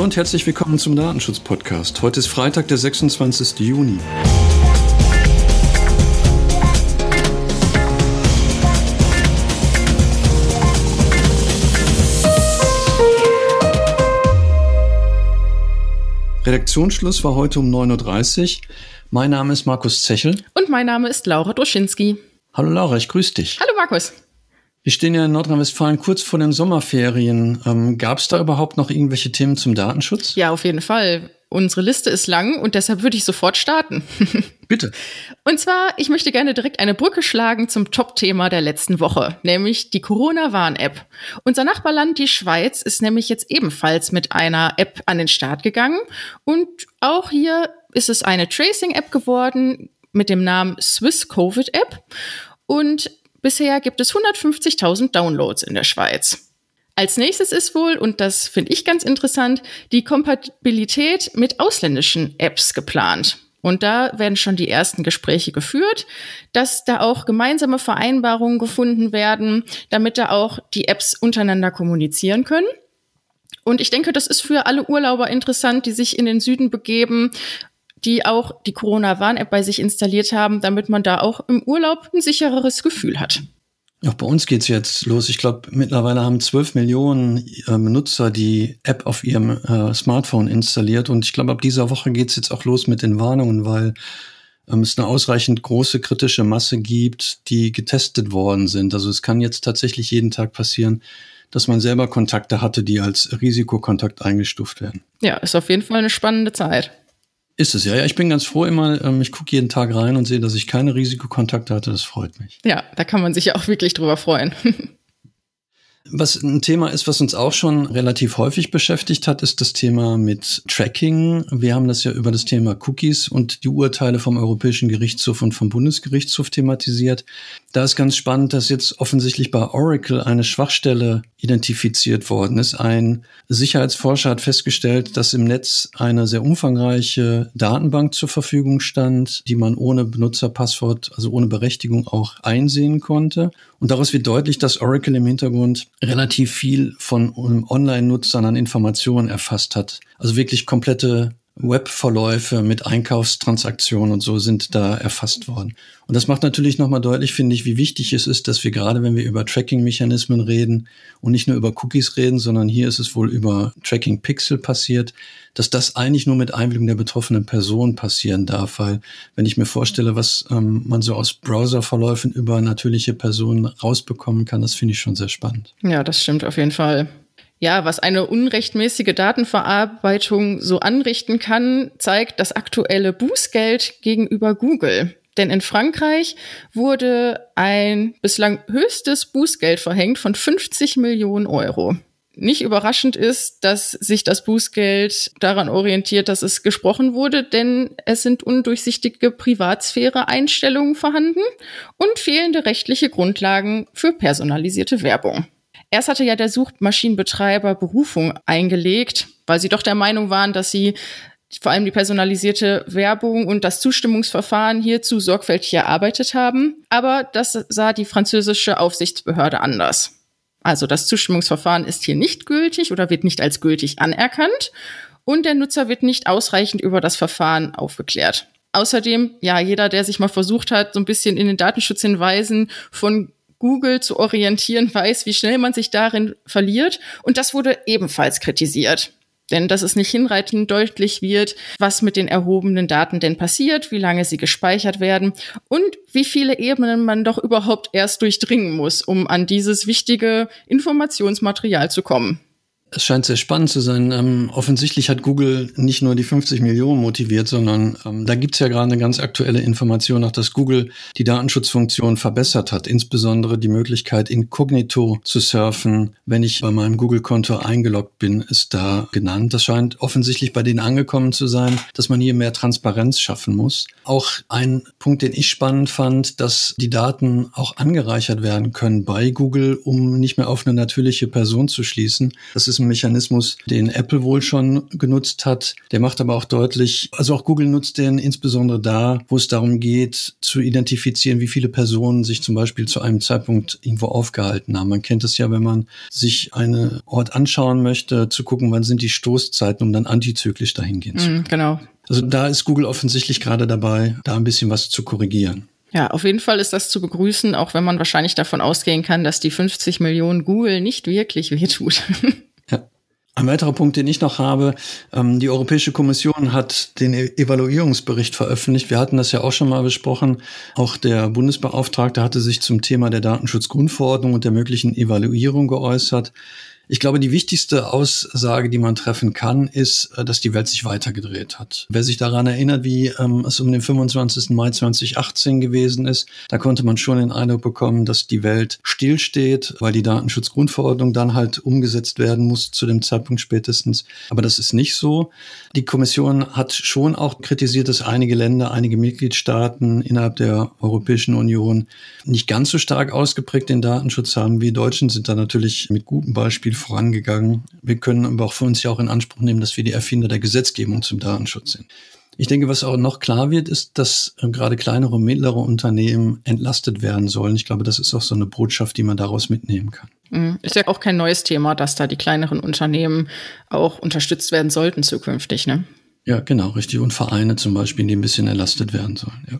Hallo und herzlich willkommen zum Datenschutz-Podcast. Heute ist Freitag, der 26. Juni. Redaktionsschluss war heute um 9.30 Uhr. Mein Name ist Markus Zechel. Und mein Name ist Laura Droschinski. Hallo Laura, ich grüße dich. Hallo Markus. Wir stehen ja in Nordrhein-Westfalen kurz vor den Sommerferien. Ähm, Gab es da überhaupt noch irgendwelche Themen zum Datenschutz? Ja, auf jeden Fall. Unsere Liste ist lang und deshalb würde ich sofort starten. Bitte. Und zwar, ich möchte gerne direkt eine Brücke schlagen zum Top-Thema der letzten Woche, nämlich die Corona-Warn-App. Unser Nachbarland, die Schweiz, ist nämlich jetzt ebenfalls mit einer App an den Start gegangen. Und auch hier ist es eine Tracing-App geworden mit dem Namen Swiss Covid App. Und Bisher gibt es 150.000 Downloads in der Schweiz. Als nächstes ist wohl, und das finde ich ganz interessant, die Kompatibilität mit ausländischen Apps geplant. Und da werden schon die ersten Gespräche geführt, dass da auch gemeinsame Vereinbarungen gefunden werden, damit da auch die Apps untereinander kommunizieren können. Und ich denke, das ist für alle Urlauber interessant, die sich in den Süden begeben die auch die Corona-Warn-App bei sich installiert haben, damit man da auch im Urlaub ein sichereres Gefühl hat. Auch bei uns geht's jetzt los. Ich glaube, mittlerweile haben 12 Millionen äh, Nutzer die App auf ihrem äh, Smartphone installiert. Und ich glaube, ab dieser Woche geht's jetzt auch los mit den Warnungen, weil ähm, es eine ausreichend große kritische Masse gibt, die getestet worden sind. Also es kann jetzt tatsächlich jeden Tag passieren, dass man selber Kontakte hatte, die als Risikokontakt eingestuft werden. Ja, ist auf jeden Fall eine spannende Zeit. Ist es ja. Ja, ich bin ganz froh immer. Ähm, ich gucke jeden Tag rein und sehe, dass ich keine Risikokontakte hatte. Das freut mich. Ja, da kann man sich ja auch wirklich drüber freuen. Was ein Thema ist, was uns auch schon relativ häufig beschäftigt hat, ist das Thema mit Tracking. Wir haben das ja über das Thema Cookies und die Urteile vom Europäischen Gerichtshof und vom Bundesgerichtshof thematisiert. Da ist ganz spannend, dass jetzt offensichtlich bei Oracle eine Schwachstelle identifiziert worden ist. Ein Sicherheitsforscher hat festgestellt, dass im Netz eine sehr umfangreiche Datenbank zur Verfügung stand, die man ohne Benutzerpasswort, also ohne Berechtigung auch einsehen konnte. Und daraus wird deutlich, dass Oracle im Hintergrund relativ viel von Online-Nutzern an Informationen erfasst hat. Also wirklich komplette Webverläufe mit Einkaufstransaktionen und so sind da erfasst worden. Und das macht natürlich nochmal deutlich, finde ich, wie wichtig es ist, dass wir gerade, wenn wir über Tracking-Mechanismen reden und nicht nur über Cookies reden, sondern hier ist es wohl über Tracking-Pixel passiert, dass das eigentlich nur mit Einwilligung der betroffenen Person passieren darf. Weil wenn ich mir vorstelle, was ähm, man so aus Browserverläufen über natürliche Personen rausbekommen kann, das finde ich schon sehr spannend. Ja, das stimmt auf jeden Fall. Ja, was eine unrechtmäßige Datenverarbeitung so anrichten kann, zeigt das aktuelle Bußgeld gegenüber Google. Denn in Frankreich wurde ein bislang höchstes Bußgeld verhängt von 50 Millionen Euro. Nicht überraschend ist, dass sich das Bußgeld daran orientiert, dass es gesprochen wurde, denn es sind undurchsichtige Privatsphäre-Einstellungen vorhanden und fehlende rechtliche Grundlagen für personalisierte Werbung. Erst hatte ja der Suchmaschinenbetreiber Berufung eingelegt, weil sie doch der Meinung waren, dass sie vor allem die personalisierte Werbung und das Zustimmungsverfahren hierzu sorgfältig erarbeitet haben. Aber das sah die französische Aufsichtsbehörde anders. Also das Zustimmungsverfahren ist hier nicht gültig oder wird nicht als gültig anerkannt und der Nutzer wird nicht ausreichend über das Verfahren aufgeklärt. Außerdem, ja, jeder, der sich mal versucht hat, so ein bisschen in den Datenschutzhinweisen von Google zu orientieren weiß, wie schnell man sich darin verliert. Und das wurde ebenfalls kritisiert. Denn dass es nicht hinreichend deutlich wird, was mit den erhobenen Daten denn passiert, wie lange sie gespeichert werden und wie viele Ebenen man doch überhaupt erst durchdringen muss, um an dieses wichtige Informationsmaterial zu kommen. Es scheint sehr spannend zu sein. Ähm, offensichtlich hat Google nicht nur die 50 Millionen motiviert, sondern ähm, da gibt's ja gerade eine ganz aktuelle Information, auch dass Google die Datenschutzfunktion verbessert hat. Insbesondere die Möglichkeit, inkognito zu surfen, wenn ich bei meinem Google-Konto eingeloggt bin, ist da genannt. Das scheint offensichtlich bei denen angekommen zu sein, dass man hier mehr Transparenz schaffen muss. Auch ein Punkt, den ich spannend fand, dass die Daten auch angereichert werden können bei Google, um nicht mehr auf eine natürliche Person zu schließen. Das ist ein Mechanismus, den Apple wohl schon genutzt hat. Der macht aber auch deutlich, also auch Google nutzt den insbesondere da, wo es darum geht, zu identifizieren, wie viele Personen sich zum Beispiel zu einem Zeitpunkt irgendwo aufgehalten haben. Man kennt es ja, wenn man sich einen Ort anschauen möchte, zu gucken, wann sind die Stoßzeiten, um dann antizyklisch dahin gehen zu mm, Genau. Also da ist Google offensichtlich gerade dabei, da ein bisschen was zu korrigieren. Ja, auf jeden Fall ist das zu begrüßen, auch wenn man wahrscheinlich davon ausgehen kann, dass die 50 Millionen Google nicht wirklich wehtut. Ein weiterer Punkt, den ich noch habe, ähm, die Europäische Kommission hat den e Evaluierungsbericht veröffentlicht. Wir hatten das ja auch schon mal besprochen. Auch der Bundesbeauftragte hatte sich zum Thema der Datenschutzgrundverordnung und der möglichen Evaluierung geäußert. Ich glaube, die wichtigste Aussage, die man treffen kann, ist, äh, dass die Welt sich weitergedreht hat. Wer sich daran erinnert, wie ähm, es um den 25. Mai 2018 gewesen ist, da konnte man schon den Eindruck bekommen, dass die Welt stillsteht, weil die Datenschutzgrundverordnung dann halt umgesetzt werden muss zu dem Zeitpunkt spätestens. Aber das ist nicht so. Die Kommission hat schon auch kritisiert, dass einige Länder, einige Mitgliedstaaten innerhalb der Europäischen Union nicht ganz so stark ausgeprägt den Datenschutz haben. Wir Deutschen sind da natürlich mit gutem Beispiel vorangegangen. Wir können aber auch für uns ja auch in Anspruch nehmen, dass wir die Erfinder der Gesetzgebung zum Datenschutz sind. Ich denke, was auch noch klar wird, ist, dass äh, gerade kleinere und mittlere Unternehmen entlastet werden sollen. Ich glaube, das ist auch so eine Botschaft, die man daraus mitnehmen kann. Mhm. Ist ja auch kein neues Thema, dass da die kleineren Unternehmen auch unterstützt werden sollten zukünftig, ne? Ja, genau, richtig. Und Vereine zum Beispiel, die ein bisschen entlastet werden sollen, ja.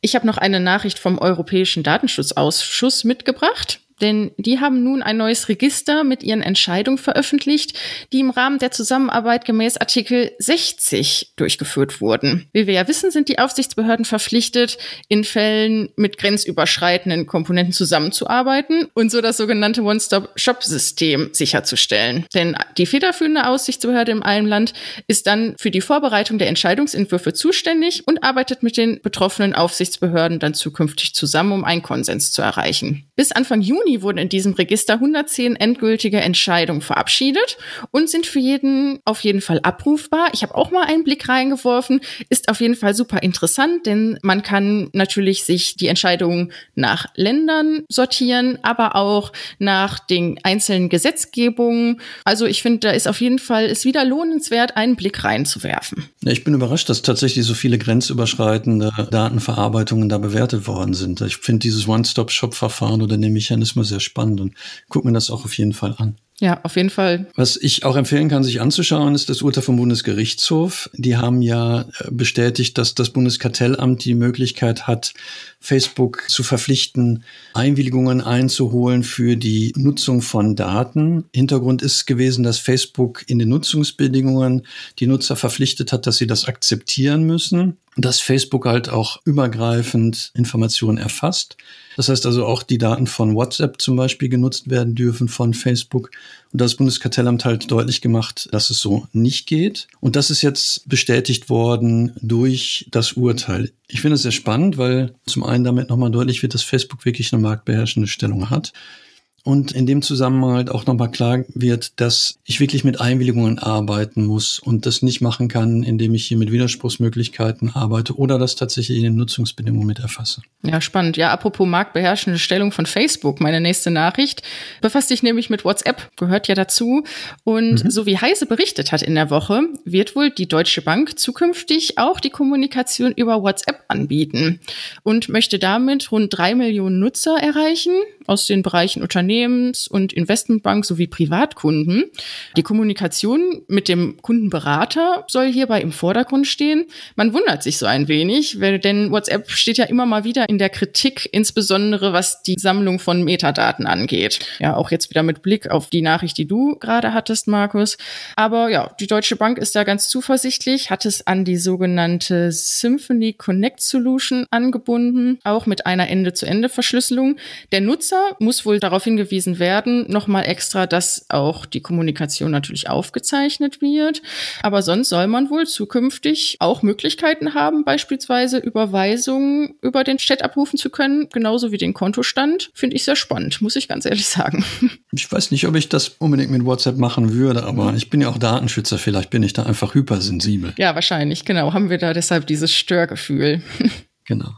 Ich habe noch eine Nachricht vom Europäischen Datenschutzausschuss mitgebracht denn die haben nun ein neues Register mit ihren Entscheidungen veröffentlicht, die im Rahmen der Zusammenarbeit gemäß Artikel 60 durchgeführt wurden. Wie wir ja wissen, sind die Aufsichtsbehörden verpflichtet, in Fällen mit grenzüberschreitenden Komponenten zusammenzuarbeiten und so das sogenannte One-Stop-Shop-System sicherzustellen. Denn die federführende Aufsichtsbehörde in einem Land ist dann für die Vorbereitung der Entscheidungsentwürfe zuständig und arbeitet mit den betroffenen Aufsichtsbehörden dann zukünftig zusammen, um einen Konsens zu erreichen. Bis Anfang Juni Juni wurden in diesem Register 110 endgültige Entscheidungen verabschiedet und sind für jeden auf jeden Fall abrufbar. Ich habe auch mal einen Blick reingeworfen, ist auf jeden Fall super interessant, denn man kann natürlich sich die Entscheidungen nach Ländern sortieren, aber auch nach den einzelnen Gesetzgebungen. Also ich finde, da ist auf jeden Fall ist wieder lohnenswert, einen Blick reinzuwerfen. Ja, ich bin überrascht, dass tatsächlich so viele grenzüberschreitende Datenverarbeitungen da bewertet worden sind. Ich finde dieses One-Stop-Shop-Verfahren oder den Mechanismus erstmal sehr spannend und guck mir das auch auf jeden Fall an. Ja, auf jeden Fall. Was ich auch empfehlen kann, sich anzuschauen, ist das Urteil vom Bundesgerichtshof. Die haben ja äh, bestätigt, dass das Bundeskartellamt die Möglichkeit hat, Facebook zu verpflichten, Einwilligungen einzuholen für die Nutzung von Daten. Hintergrund ist gewesen, dass Facebook in den Nutzungsbedingungen die Nutzer verpflichtet hat, dass sie das akzeptieren müssen, dass Facebook halt auch übergreifend Informationen erfasst. Das heißt also auch die Daten von WhatsApp zum Beispiel genutzt werden dürfen von Facebook. Und das Bundeskartellamt halt deutlich gemacht, dass es so nicht geht. Und das ist jetzt bestätigt worden durch das Urteil. Ich finde es sehr spannend, weil zum einen damit nochmal deutlich wird, dass Facebook wirklich eine marktbeherrschende Stellung hat. Und in dem Zusammenhang halt auch nochmal klar wird, dass ich wirklich mit Einwilligungen arbeiten muss und das nicht machen kann, indem ich hier mit Widerspruchsmöglichkeiten arbeite oder das tatsächlich in den Nutzungsbedingungen mit erfasse. Ja, spannend. Ja, apropos marktbeherrschende Stellung von Facebook, meine nächste Nachricht befasst sich nämlich mit WhatsApp, gehört ja dazu. Und mhm. so wie Heise berichtet hat in der Woche, wird wohl die Deutsche Bank zukünftig auch die Kommunikation über WhatsApp anbieten und möchte damit rund drei Millionen Nutzer erreichen aus den Bereichen Unternehmens- und Investmentbank sowie Privatkunden. Die Kommunikation mit dem Kundenberater soll hierbei im Vordergrund stehen. Man wundert sich so ein wenig, denn WhatsApp steht ja immer mal wieder in der Kritik, insbesondere was die Sammlung von Metadaten angeht. Ja, auch jetzt wieder mit Blick auf die Nachricht, die du gerade hattest, Markus. Aber ja, die Deutsche Bank ist da ganz zuversichtlich, hat es an die sogenannte Symphony Connect Solution angebunden, auch mit einer Ende-zu-Ende-Verschlüsselung. Der Nutzer muss wohl darauf hingewiesen werden, nochmal extra, dass auch die Kommunikation natürlich aufgezeichnet wird. Aber sonst soll man wohl zukünftig auch Möglichkeiten haben, beispielsweise Überweisungen über den Chat abrufen zu können, genauso wie den Kontostand. Finde ich sehr spannend, muss ich ganz ehrlich sagen. Ich weiß nicht, ob ich das unbedingt mit WhatsApp machen würde, aber ich bin ja auch Datenschützer. Vielleicht bin ich da einfach hypersensibel. Ja, wahrscheinlich, genau. Haben wir da deshalb dieses Störgefühl. Genau.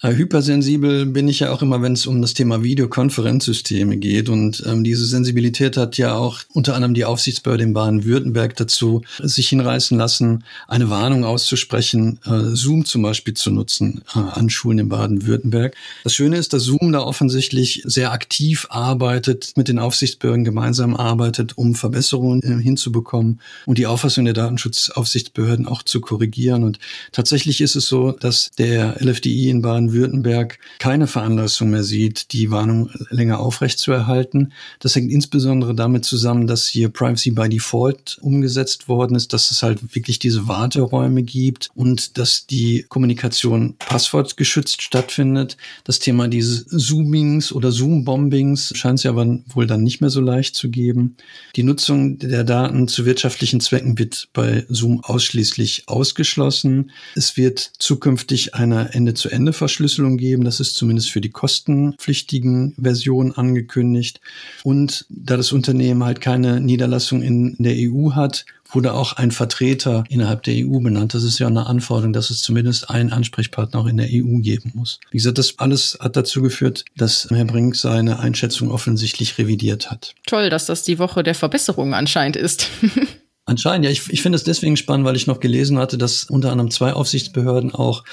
Äh, hypersensibel bin ich ja auch immer, wenn es um das Thema Videokonferenzsysteme geht. Und ähm, diese Sensibilität hat ja auch unter anderem die Aufsichtsbehörde in Baden-Württemberg dazu sich hinreißen lassen, eine Warnung auszusprechen, äh, Zoom zum Beispiel zu nutzen äh, an Schulen in Baden-Württemberg. Das Schöne ist, dass Zoom da offensichtlich sehr aktiv arbeitet, mit den Aufsichtsbehörden gemeinsam arbeitet, um Verbesserungen äh, hinzubekommen und die Auffassung der Datenschutzaufsichtsbehörden auch zu korrigieren. Und tatsächlich ist es so, dass der LFDI in Baden Baden-Württemberg keine Veranlassung mehr sieht, die Warnung länger aufrechtzuerhalten. Das hängt insbesondere damit zusammen, dass hier Privacy by Default umgesetzt worden ist, dass es halt wirklich diese Warteräume gibt und dass die Kommunikation passwortgeschützt stattfindet. Das Thema dieses Zoomings oder Zoom-Bombings scheint es ja aber wohl dann nicht mehr so leicht zu geben. Die Nutzung der Daten zu wirtschaftlichen Zwecken wird bei Zoom ausschließlich ausgeschlossen. Es wird zukünftig eine Ende-zu-Ende-Verschlüsselung Verschlüsselung geben. Das ist zumindest für die kostenpflichtigen Versionen angekündigt. Und da das Unternehmen halt keine Niederlassung in der EU hat, wurde auch ein Vertreter innerhalb der EU benannt. Das ist ja eine Anforderung, dass es zumindest einen Ansprechpartner auch in der EU geben muss. Wie gesagt, das alles hat dazu geführt, dass Herr Brink seine Einschätzung offensichtlich revidiert hat. Toll, dass das die Woche der Verbesserungen anscheinend ist. Anscheinend, ja. Ich, ich finde es deswegen spannend, weil ich noch gelesen hatte, dass unter anderem zwei Aufsichtsbehörden auch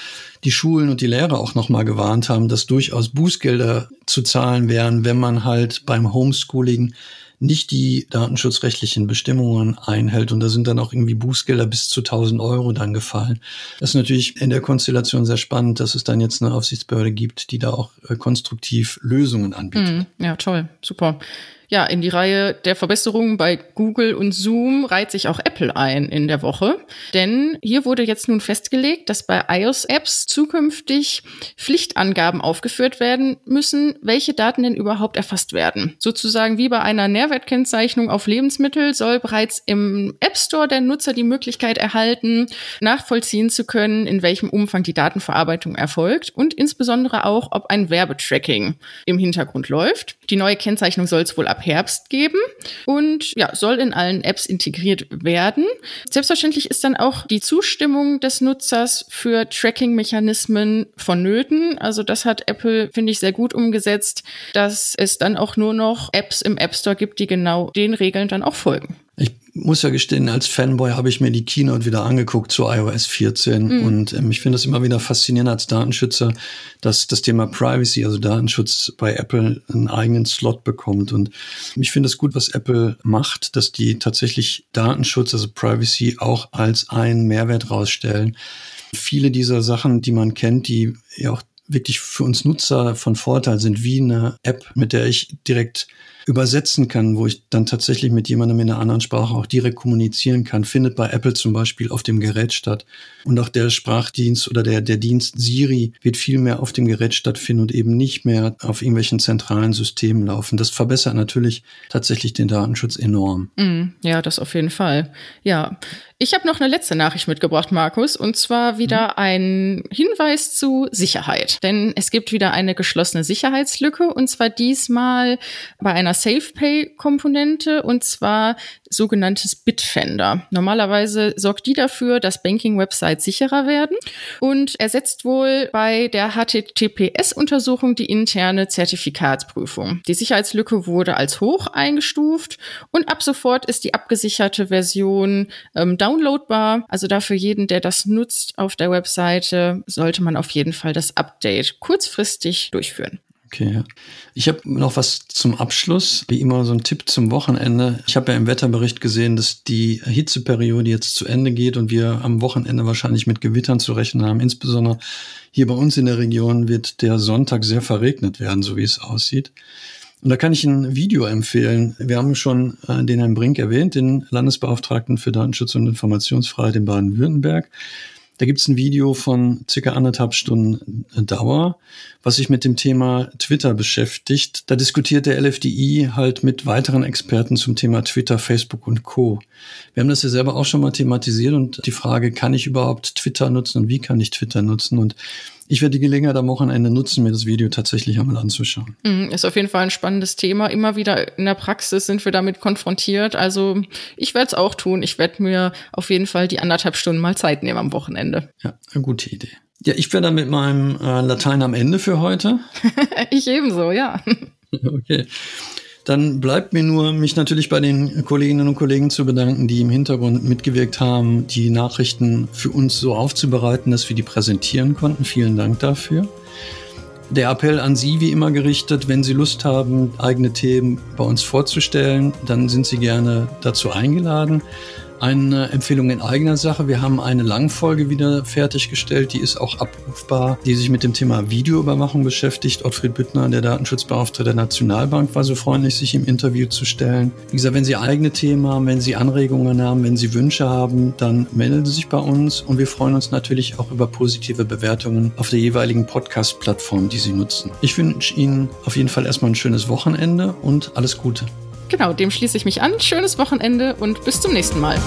die Schulen und die Lehrer auch nochmal gewarnt haben, dass durchaus Bußgelder zu zahlen wären, wenn man halt beim Homeschooling nicht die datenschutzrechtlichen Bestimmungen einhält. Und da sind dann auch irgendwie Bußgelder bis zu 1000 Euro dann gefallen. Das ist natürlich in der Konstellation sehr spannend, dass es dann jetzt eine Aufsichtsbehörde gibt, die da auch äh, konstruktiv Lösungen anbietet. Mm, ja, toll, super. Ja, in die Reihe der Verbesserungen bei Google und Zoom reiht sich auch Apple ein in der Woche. Denn hier wurde jetzt nun festgelegt, dass bei iOS-Apps zukünftig Pflichtangaben aufgeführt werden müssen, welche Daten denn überhaupt erfasst werden. Sozusagen wie bei einer Nährwertkennzeichnung auf Lebensmittel soll bereits im App Store der Nutzer die Möglichkeit erhalten, nachvollziehen zu können, in welchem Umfang die Datenverarbeitung erfolgt und insbesondere auch, ob ein Werbetracking im Hintergrund läuft. Die neue Kennzeichnung soll es wohl ab Herbst geben und ja, soll in allen Apps integriert werden. Selbstverständlich ist dann auch die Zustimmung des Nutzers für Tracking-Mechanismen vonnöten. Also das hat Apple, finde ich, sehr gut umgesetzt, dass es dann auch nur noch Apps im App Store gibt, die genau den Regeln dann auch folgen. Ich muss ja gestehen, als Fanboy habe ich mir die Keynote wieder angeguckt zu iOS 14 mhm. und ähm, ich finde es immer wieder faszinierend als Datenschützer, dass das Thema Privacy, also Datenschutz bei Apple einen eigenen Slot bekommt und ich finde es gut, was Apple macht, dass die tatsächlich Datenschutz, also Privacy auch als einen Mehrwert rausstellen. Viele dieser Sachen, die man kennt, die ja auch wirklich für uns Nutzer von Vorteil sind, wie eine App, mit der ich direkt übersetzen kann, wo ich dann tatsächlich mit jemandem in einer anderen Sprache auch direkt kommunizieren kann, findet bei Apple zum Beispiel auf dem Gerät statt. Und auch der Sprachdienst oder der, der Dienst Siri wird viel mehr auf dem Gerät stattfinden und eben nicht mehr auf irgendwelchen zentralen Systemen laufen. Das verbessert natürlich tatsächlich den Datenschutz enorm. Mm, ja, das auf jeden Fall. Ja. Ich habe noch eine letzte Nachricht mitgebracht, Markus, und zwar wieder mhm. ein Hinweis zu Sicherheit. Denn es gibt wieder eine geschlossene Sicherheitslücke, und zwar diesmal bei einer SafePay-Komponente und zwar sogenanntes Bitfender. Normalerweise sorgt die dafür, dass Banking-Websites sicherer werden und ersetzt wohl bei der HTTPS-Untersuchung die interne Zertifikatsprüfung. Die Sicherheitslücke wurde als hoch eingestuft und ab sofort ist die abgesicherte Version ähm, downloadbar. Also dafür jeden, der das nutzt auf der Webseite, sollte man auf jeden Fall das Update kurzfristig durchführen. Okay, ja. Ich habe noch was zum Abschluss. Wie immer so ein Tipp zum Wochenende. Ich habe ja im Wetterbericht gesehen, dass die Hitzeperiode jetzt zu Ende geht und wir am Wochenende wahrscheinlich mit Gewittern zu rechnen haben. Insbesondere hier bei uns in der Region wird der Sonntag sehr verregnet werden, so wie es aussieht. Und da kann ich ein Video empfehlen. Wir haben schon äh, den Herrn Brink erwähnt, den Landesbeauftragten für Datenschutz und Informationsfreiheit in Baden-Württemberg. Da gibt's ein Video von circa anderthalb Stunden Dauer, was sich mit dem Thema Twitter beschäftigt. Da diskutiert der LFDI halt mit weiteren Experten zum Thema Twitter, Facebook und Co. Wir haben das ja selber auch schon mal thematisiert und die Frage, kann ich überhaupt Twitter nutzen und wie kann ich Twitter nutzen? Und ich werde die Gelegenheit am Wochenende nutzen, mir das Video tatsächlich einmal anzuschauen. Mhm, ist auf jeden Fall ein spannendes Thema. Immer wieder in der Praxis sind wir damit konfrontiert. Also ich werde es auch tun. Ich werde mir auf jeden Fall die anderthalb Stunden mal Zeit nehmen am Wochenende. Ja, eine gute Idee. Ja, ich wäre dann mit meinem äh, Latein am Ende für heute. ich ebenso, ja. okay. Dann bleibt mir nur, mich natürlich bei den Kolleginnen und Kollegen zu bedanken, die im Hintergrund mitgewirkt haben, die Nachrichten für uns so aufzubereiten, dass wir die präsentieren konnten. Vielen Dank dafür. Der Appell an Sie wie immer gerichtet, wenn Sie Lust haben, eigene Themen bei uns vorzustellen, dann sind Sie gerne dazu eingeladen. Eine Empfehlung in eigener Sache. Wir haben eine Langfolge wieder fertiggestellt, die ist auch abrufbar, die sich mit dem Thema Videoüberwachung beschäftigt. Ottfried Büttner, der Datenschutzbeauftragte der Nationalbank, war so freundlich, sich im Interview zu stellen. Wie gesagt, wenn Sie eigene Themen haben, wenn Sie Anregungen haben, wenn Sie Wünsche haben, dann melden Sie sich bei uns und wir freuen uns natürlich auch über positive Bewertungen auf der jeweiligen Podcast-Plattform, die Sie nutzen. Ich wünsche Ihnen auf jeden Fall erstmal ein schönes Wochenende und alles Gute. Genau, dem schließe ich mich an. Schönes Wochenende und bis zum nächsten Mal.